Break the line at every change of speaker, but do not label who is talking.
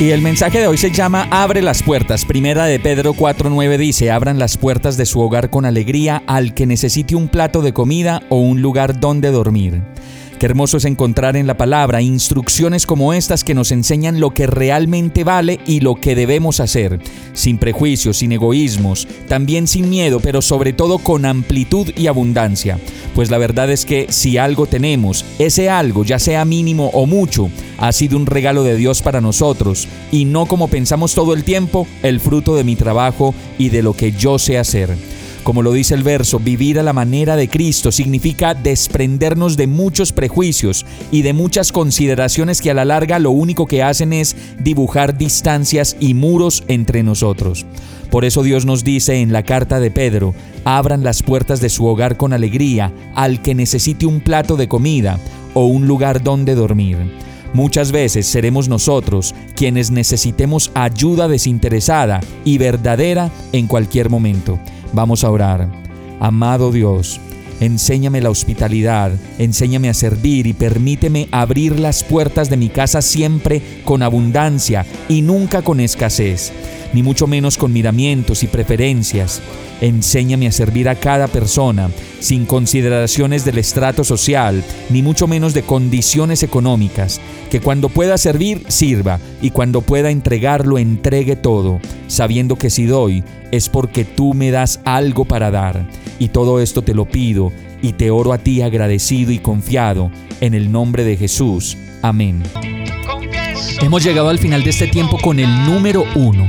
Y el mensaje de hoy se llama Abre las puertas. Primera de Pedro 4.9 dice, abran las puertas de su hogar con alegría al que necesite un plato de comida o un lugar donde dormir. Hermoso es encontrar en la palabra instrucciones como estas que nos enseñan lo que realmente vale y lo que debemos hacer, sin prejuicios, sin egoísmos, también sin miedo, pero sobre todo con amplitud y abundancia. Pues la verdad es que si algo tenemos, ese algo, ya sea mínimo o mucho, ha sido un regalo de Dios para nosotros y no como pensamos todo el tiempo, el fruto de mi trabajo y de lo que yo sé hacer. Como lo dice el verso, vivir a la manera de Cristo significa desprendernos de muchos prejuicios y de muchas consideraciones que a la larga lo único que hacen es dibujar distancias y muros entre nosotros. Por eso Dios nos dice en la carta de Pedro, abran las puertas de su hogar con alegría al que necesite un plato de comida o un lugar donde dormir. Muchas veces seremos nosotros quienes necesitemos ayuda desinteresada y verdadera en cualquier momento. Vamos a orar. Amado Dios, enséñame la hospitalidad, enséñame a servir y permíteme abrir las puertas de mi casa siempre con abundancia y nunca con escasez, ni mucho menos con miramientos y preferencias. Enséñame a servir a cada persona, sin consideraciones del estrato social, ni mucho menos de condiciones económicas. Que cuando pueda servir, sirva, y cuando pueda entregarlo, entregue todo, sabiendo que si doy, es porque tú me das algo para dar. Y todo esto te lo pido, y te oro a ti agradecido y confiado, en el nombre de Jesús. Amén.
Hemos llegado al final de este tiempo con el número uno